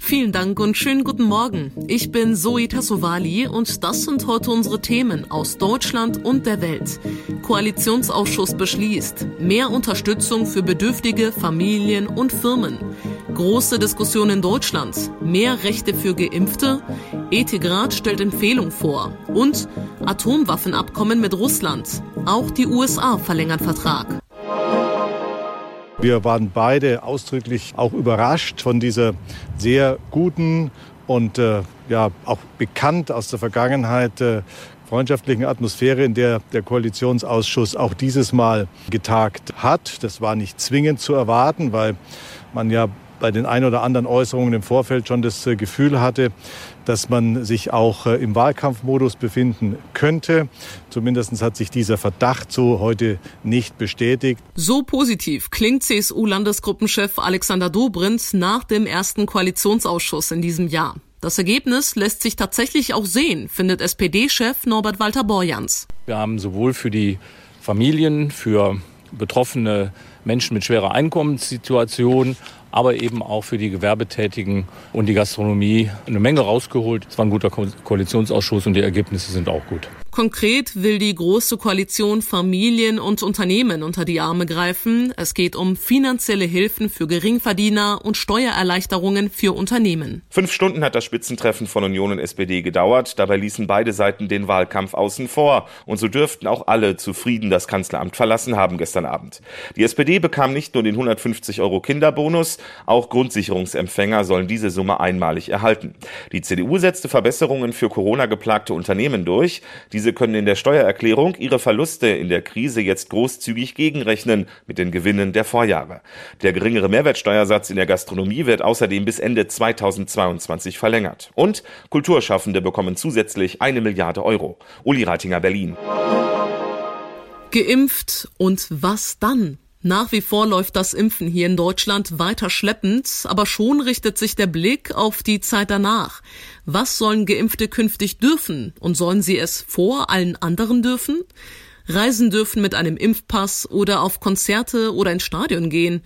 Vielen Dank und schönen guten Morgen. Ich bin Zoe Tassovali und das sind heute unsere Themen aus Deutschland und der Welt. Koalitionsausschuss beschließt mehr Unterstützung für bedürftige Familien und Firmen. Große Diskussion in Deutschland. Mehr Rechte für Geimpfte. Ethikrat stellt Empfehlung vor. Und Atomwaffenabkommen mit Russland. Auch die USA verlängern Vertrag. Wir waren beide ausdrücklich auch überrascht von dieser sehr guten und äh, ja auch bekannt aus der Vergangenheit äh, freundschaftlichen Atmosphäre, in der der Koalitionsausschuss auch dieses Mal getagt hat. Das war nicht zwingend zu erwarten, weil man ja bei den ein oder anderen Äußerungen im Vorfeld schon das äh, Gefühl hatte, dass man sich auch äh, im Wahlkampfmodus befinden könnte. Zumindest hat sich dieser Verdacht so heute nicht bestätigt. So positiv klingt CSU-Landesgruppenchef Alexander Dobrindt nach dem ersten Koalitionsausschuss in diesem Jahr. Das Ergebnis lässt sich tatsächlich auch sehen, findet SPD-Chef Norbert Walter Borjans. Wir haben sowohl für die Familien, für betroffene Menschen mit schwerer Einkommenssituation, aber eben auch für die Gewerbetätigen und die Gastronomie eine Menge rausgeholt. Es war ein guter Koalitionsausschuss und die Ergebnisse sind auch gut. Konkret will die Große Koalition Familien und Unternehmen unter die Arme greifen. Es geht um finanzielle Hilfen für Geringverdiener und Steuererleichterungen für Unternehmen. Fünf Stunden hat das Spitzentreffen von Union und SPD gedauert. Dabei ließen beide Seiten den Wahlkampf außen vor. Und so dürften auch alle zufrieden das Kanzleramt verlassen haben gestern Abend. Die SPD bekam nicht nur den 150 Euro Kinderbonus, auch Grundsicherungsempfänger sollen diese Summe einmalig erhalten. Die CDU setzte Verbesserungen für Corona geplagte Unternehmen durch. Diese diese können in der Steuererklärung ihre Verluste in der Krise jetzt großzügig gegenrechnen mit den Gewinnen der Vorjahre. Der geringere Mehrwertsteuersatz in der Gastronomie wird außerdem bis Ende 2022 verlängert. Und Kulturschaffende bekommen zusätzlich eine Milliarde Euro. Uli Reitinger, Berlin. Geimpft und was dann? Nach wie vor läuft das Impfen hier in Deutschland weiter schleppend, aber schon richtet sich der Blick auf die Zeit danach. Was sollen Geimpfte künftig dürfen und sollen sie es vor allen anderen dürfen? Reisen dürfen mit einem Impfpass oder auf Konzerte oder ins Stadion gehen.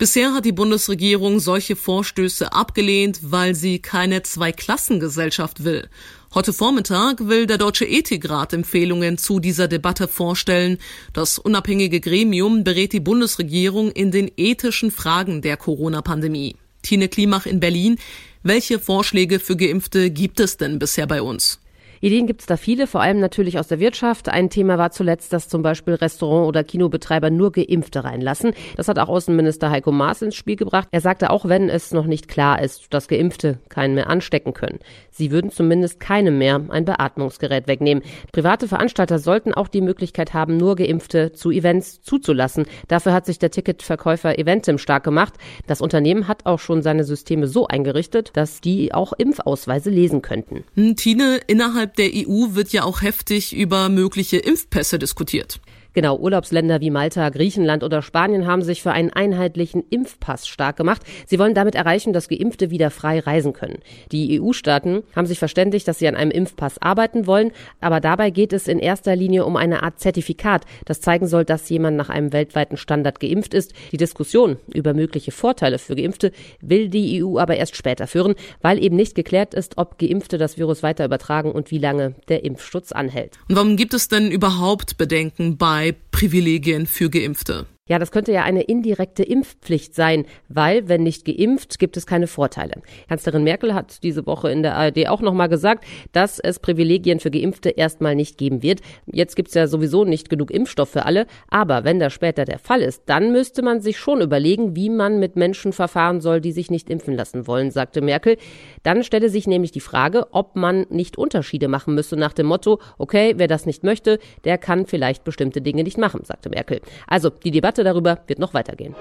Bisher hat die Bundesregierung solche Vorstöße abgelehnt, weil sie keine Zweiklassengesellschaft will. Heute Vormittag will der Deutsche Ethikrat Empfehlungen zu dieser Debatte vorstellen. Das unabhängige Gremium berät die Bundesregierung in den ethischen Fragen der Corona-Pandemie. Tine Klimach in Berlin. Welche Vorschläge für Geimpfte gibt es denn bisher bei uns? Ideen gibt es da viele, vor allem natürlich aus der Wirtschaft. Ein Thema war zuletzt, dass zum Beispiel Restaurant- oder Kinobetreiber nur Geimpfte reinlassen. Das hat auch Außenminister Heiko Maas ins Spiel gebracht. Er sagte, auch wenn es noch nicht klar ist, dass Geimpfte keinen mehr anstecken können. Sie würden zumindest keinem mehr ein Beatmungsgerät wegnehmen. Private Veranstalter sollten auch die Möglichkeit haben, nur Geimpfte zu Events zuzulassen. Dafür hat sich der Ticketverkäufer Eventim stark gemacht. Das Unternehmen hat auch schon seine Systeme so eingerichtet, dass die auch Impfausweise lesen könnten. Hm, Tine, innerhalb der EU wird ja auch heftig über mögliche Impfpässe diskutiert. Genau, Urlaubsländer wie Malta, Griechenland oder Spanien haben sich für einen einheitlichen Impfpass stark gemacht. Sie wollen damit erreichen, dass Geimpfte wieder frei reisen können. Die EU-Staaten haben sich verständigt, dass sie an einem Impfpass arbeiten wollen, aber dabei geht es in erster Linie um eine Art Zertifikat, das zeigen soll, dass jemand nach einem weltweiten Standard geimpft ist. Die Diskussion über mögliche Vorteile für Geimpfte will die EU aber erst später führen, weil eben nicht geklärt ist, ob Geimpfte das Virus weiter übertragen und wie lange der Impfschutz anhält. Und warum gibt es denn überhaupt Bedenken bei Privilegien für Geimpfte. Ja, das könnte ja eine indirekte Impfpflicht sein, weil wenn nicht geimpft, gibt es keine Vorteile. Kanzlerin Merkel hat diese Woche in der ARD auch nochmal gesagt, dass es Privilegien für Geimpfte erstmal nicht geben wird. Jetzt gibt es ja sowieso nicht genug Impfstoff für alle, aber wenn das später der Fall ist, dann müsste man sich schon überlegen, wie man mit Menschen verfahren soll, die sich nicht impfen lassen wollen, sagte Merkel. Dann stelle sich nämlich die Frage, ob man nicht Unterschiede machen müsse nach dem Motto, okay, wer das nicht möchte, der kann vielleicht bestimmte Dinge nicht machen, sagte Merkel. Also die Debatte Debatte darüber wird noch weitergehen.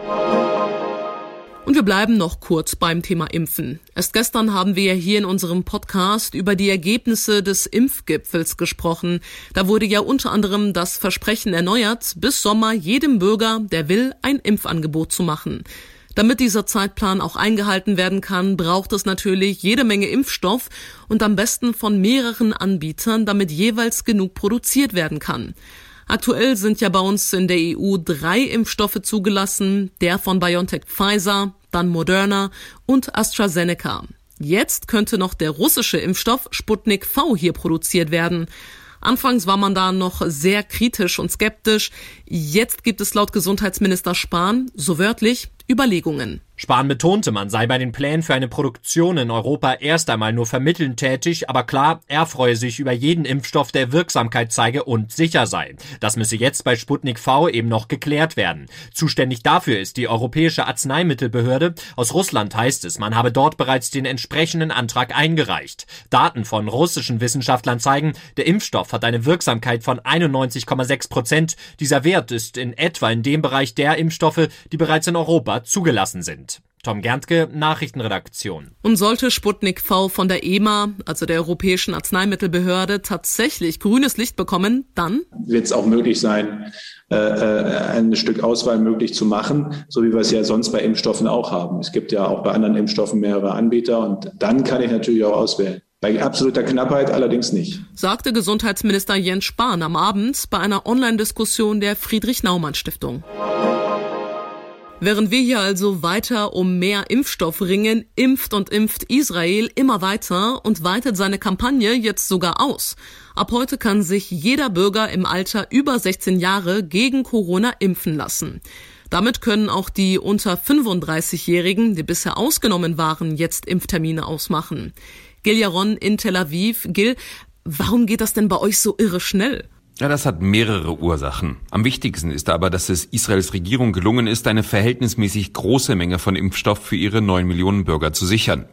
Und wir bleiben noch kurz beim Thema Impfen. Erst gestern haben wir hier in unserem Podcast über die Ergebnisse des Impfgipfels gesprochen. Da wurde ja unter anderem das Versprechen erneuert, bis Sommer jedem Bürger, der will, ein Impfangebot zu machen. Damit dieser Zeitplan auch eingehalten werden kann, braucht es natürlich jede Menge Impfstoff und am besten von mehreren Anbietern, damit jeweils genug produziert werden kann. Aktuell sind ja bei uns in der EU drei Impfstoffe zugelassen, der von BioNTech Pfizer, dann Moderna und AstraZeneca. Jetzt könnte noch der russische Impfstoff Sputnik V hier produziert werden. Anfangs war man da noch sehr kritisch und skeptisch. Jetzt gibt es laut Gesundheitsminister Spahn, so wörtlich, Überlegungen. Spahn betonte, man sei bei den Plänen für eine Produktion in Europa erst einmal nur vermittelnd tätig, aber klar, er freue sich über jeden Impfstoff, der Wirksamkeit zeige und sicher sei. Das müsse jetzt bei Sputnik V eben noch geklärt werden. Zuständig dafür ist die Europäische Arzneimittelbehörde. Aus Russland heißt es, man habe dort bereits den entsprechenden Antrag eingereicht. Daten von russischen Wissenschaftlern zeigen, der Impfstoff hat eine Wirksamkeit von 91,6 Prozent. Dieser Wert ist in etwa in dem Bereich der Impfstoffe, die bereits in Europa zugelassen sind. Tom Gerntke, Nachrichtenredaktion. Und sollte Sputnik V von der EMA, also der Europäischen Arzneimittelbehörde, tatsächlich grünes Licht bekommen, dann wird es auch möglich sein, äh, äh, ein Stück Auswahl möglich zu machen, so wie wir es ja sonst bei Impfstoffen auch haben. Es gibt ja auch bei anderen Impfstoffen mehrere Anbieter und dann kann ich natürlich auch auswählen. Bei absoluter Knappheit allerdings nicht. Sagte Gesundheitsminister Jens Spahn am Abend bei einer Online-Diskussion der Friedrich-Naumann-Stiftung. Während wir hier also weiter um mehr Impfstoff ringen, impft und impft Israel immer weiter und weitet seine Kampagne jetzt sogar aus. Ab heute kann sich jeder Bürger im Alter über 16 Jahre gegen Corona impfen lassen. Damit können auch die unter 35-Jährigen, die bisher ausgenommen waren, jetzt Impftermine ausmachen. Gil Yaron in Tel Aviv. Gil, warum geht das denn bei euch so irre schnell? Ja, das hat mehrere Ursachen. Am wichtigsten ist aber, dass es Israels Regierung gelungen ist, eine verhältnismäßig große Menge von Impfstoff für ihre neun Millionen Bürger zu sichern.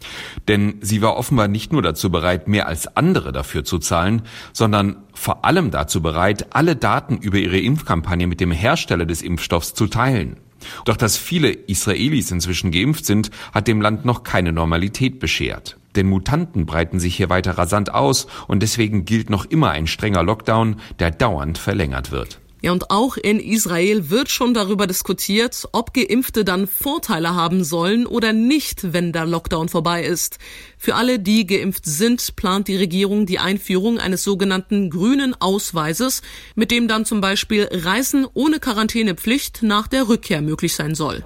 Denn sie war offenbar nicht nur dazu bereit, mehr als andere dafür zu zahlen, sondern vor allem dazu bereit, alle Daten über ihre Impfkampagne mit dem Hersteller des Impfstoffs zu teilen. Doch dass viele Israelis inzwischen geimpft sind, hat dem Land noch keine Normalität beschert. Denn Mutanten breiten sich hier weiter rasant aus und deswegen gilt noch immer ein strenger Lockdown, der dauernd verlängert wird. Ja, und auch in Israel wird schon darüber diskutiert, ob Geimpfte dann Vorteile haben sollen oder nicht, wenn der Lockdown vorbei ist. Für alle, die geimpft sind, plant die Regierung die Einführung eines sogenannten grünen Ausweises, mit dem dann zum Beispiel Reisen ohne Quarantänepflicht nach der Rückkehr möglich sein soll.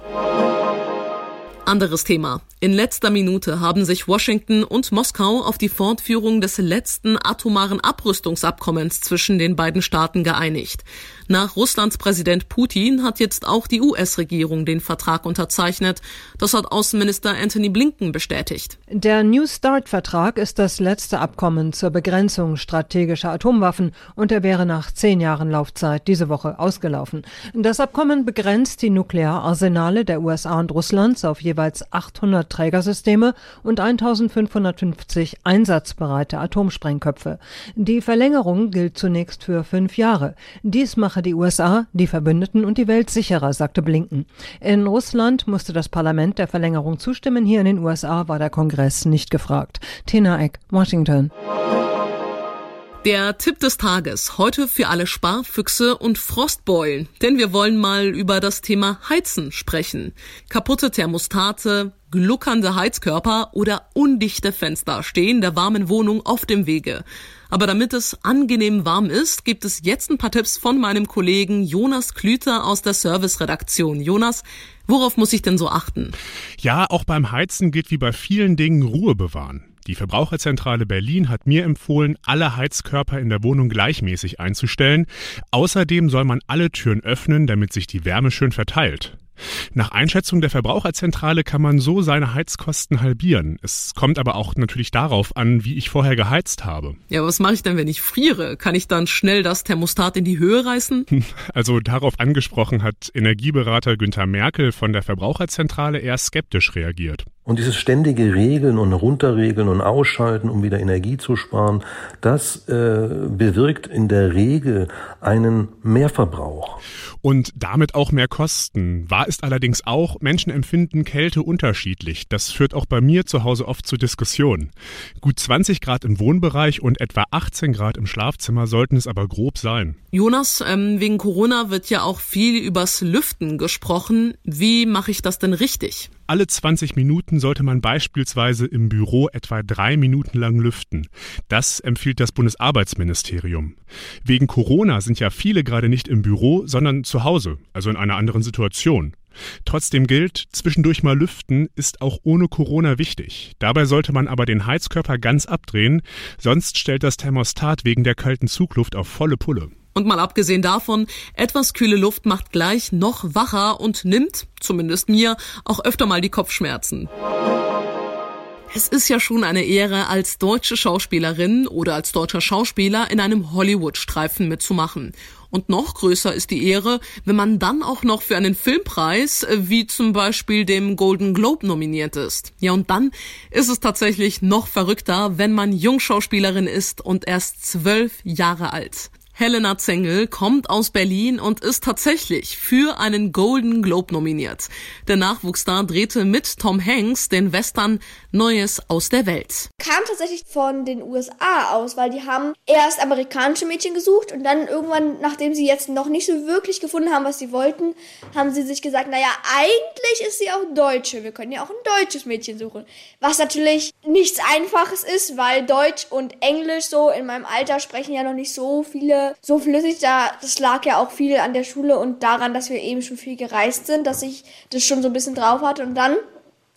Anderes Thema. In letzter Minute haben sich Washington und Moskau auf die Fortführung des letzten atomaren Abrüstungsabkommens zwischen den beiden Staaten geeinigt. Nach Russlands Präsident Putin hat jetzt auch die US-Regierung den Vertrag unterzeichnet. Das hat Außenminister Anthony Blinken bestätigt. Der New START-Vertrag ist das letzte Abkommen zur Begrenzung strategischer Atomwaffen und er wäre nach zehn Jahren Laufzeit diese Woche ausgelaufen. Das Abkommen begrenzt die Nukleararsenale der USA und Russlands auf jeweils 800 Trägersysteme und 1550 einsatzbereite Atomsprengköpfe. Die Verlängerung gilt zunächst für fünf Jahre. Dies mache die USA, die Verbündeten und die Welt sicherer, sagte Blinken. In Russland musste das Parlament der Verlängerung zustimmen. Hier in den USA war der Kongress nicht gefragt. Tina Eck, Washington. Der Tipp des Tages heute für alle Sparfüchse und Frostbeulen, denn wir wollen mal über das Thema Heizen sprechen. Kaputte Thermostate, gluckernde Heizkörper oder undichte Fenster stehen der warmen Wohnung auf dem Wege. Aber damit es angenehm warm ist, gibt es jetzt ein paar Tipps von meinem Kollegen Jonas Klüter aus der Serviceredaktion. Jonas, worauf muss ich denn so achten? Ja, auch beim Heizen gilt wie bei vielen Dingen Ruhe bewahren. Die Verbraucherzentrale Berlin hat mir empfohlen, alle Heizkörper in der Wohnung gleichmäßig einzustellen. Außerdem soll man alle Türen öffnen, damit sich die Wärme schön verteilt. Nach Einschätzung der Verbraucherzentrale kann man so seine Heizkosten halbieren. Es kommt aber auch natürlich darauf an, wie ich vorher geheizt habe. Ja, was mache ich denn, wenn ich friere? Kann ich dann schnell das Thermostat in die Höhe reißen? Also darauf angesprochen hat Energieberater Günther Merkel von der Verbraucherzentrale eher skeptisch reagiert. Und dieses ständige Regeln und Runterregeln und Ausschalten, um wieder Energie zu sparen, das äh, bewirkt in der Regel einen Mehrverbrauch. Und damit auch mehr Kosten. Wahr ist allerdings auch, Menschen empfinden Kälte unterschiedlich. Das führt auch bei mir zu Hause oft zu Diskussionen. Gut 20 Grad im Wohnbereich und etwa 18 Grad im Schlafzimmer sollten es aber grob sein. Jonas, ähm, wegen Corona wird ja auch viel übers Lüften gesprochen. Wie mache ich das denn richtig? Alle 20 Minuten sollte man beispielsweise im Büro etwa drei Minuten lang lüften. Das empfiehlt das Bundesarbeitsministerium. Wegen Corona sind ja viele gerade nicht im Büro, sondern zu Hause, also in einer anderen Situation. Trotzdem gilt, zwischendurch mal lüften ist auch ohne Corona wichtig. Dabei sollte man aber den Heizkörper ganz abdrehen, sonst stellt das Thermostat wegen der kalten Zugluft auf volle Pulle. Und mal abgesehen davon, etwas kühle Luft macht gleich noch wacher und nimmt, zumindest mir, auch öfter mal die Kopfschmerzen. Es ist ja schon eine Ehre, als deutsche Schauspielerin oder als deutscher Schauspieler in einem Hollywood-Streifen mitzumachen. Und noch größer ist die Ehre, wenn man dann auch noch für einen Filmpreis äh, wie zum Beispiel dem Golden Globe nominiert ist. Ja, und dann ist es tatsächlich noch verrückter, wenn man Jungschauspielerin ist und erst zwölf Jahre alt. Helena Zengel kommt aus Berlin und ist tatsächlich für einen Golden Globe nominiert. Der Nachwuchsstar drehte mit Tom Hanks den Western Neues aus der Welt. Kam tatsächlich von den USA aus, weil die haben erst amerikanische Mädchen gesucht und dann irgendwann, nachdem sie jetzt noch nicht so wirklich gefunden haben, was sie wollten, haben sie sich gesagt, naja, eigentlich ist sie auch Deutsche. Wir können ja auch ein deutsches Mädchen suchen. Was natürlich nichts Einfaches ist, weil Deutsch und Englisch so in meinem Alter sprechen ja noch nicht so viele so flüssig. Da, das lag ja auch viel an der Schule und daran, dass wir eben schon viel gereist sind, dass ich das schon so ein bisschen drauf hatte. Und dann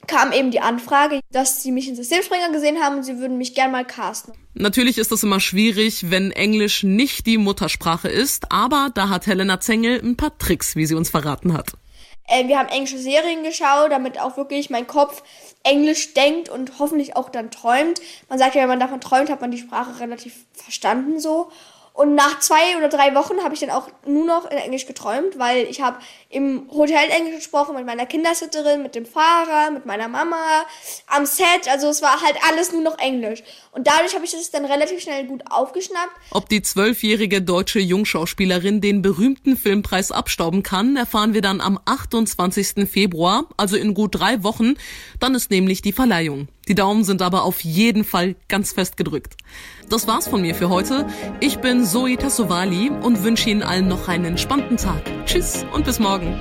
kam eben die Anfrage, dass sie mich in Systemspringer gesehen haben und sie würden mich gern mal casten. Natürlich ist das immer schwierig, wenn Englisch nicht die Muttersprache ist, aber da hat Helena Zengel ein paar Tricks, wie sie uns verraten hat. Äh, wir haben englische Serien geschaut, damit auch wirklich mein Kopf Englisch denkt und hoffentlich auch dann träumt. Man sagt ja, wenn man davon träumt, hat man die Sprache relativ verstanden so. Und nach zwei oder drei Wochen habe ich dann auch nur noch in Englisch geträumt, weil ich habe im Hotel Englisch gesprochen mit meiner Kindersitterin, mit dem Fahrer, mit meiner Mama, am Set. Also es war halt alles nur noch Englisch. Und dadurch habe ich das dann relativ schnell gut aufgeschnappt. Ob die zwölfjährige deutsche Jungschauspielerin den berühmten Filmpreis abstauben kann, erfahren wir dann am 28. Februar, also in gut drei Wochen. Dann ist nämlich die Verleihung. Die Daumen sind aber auf jeden Fall ganz fest gedrückt. Das war's von mir für heute. Ich bin Zoe Tassovali und wünsche Ihnen allen noch einen entspannten Tag. Tschüss und bis morgen.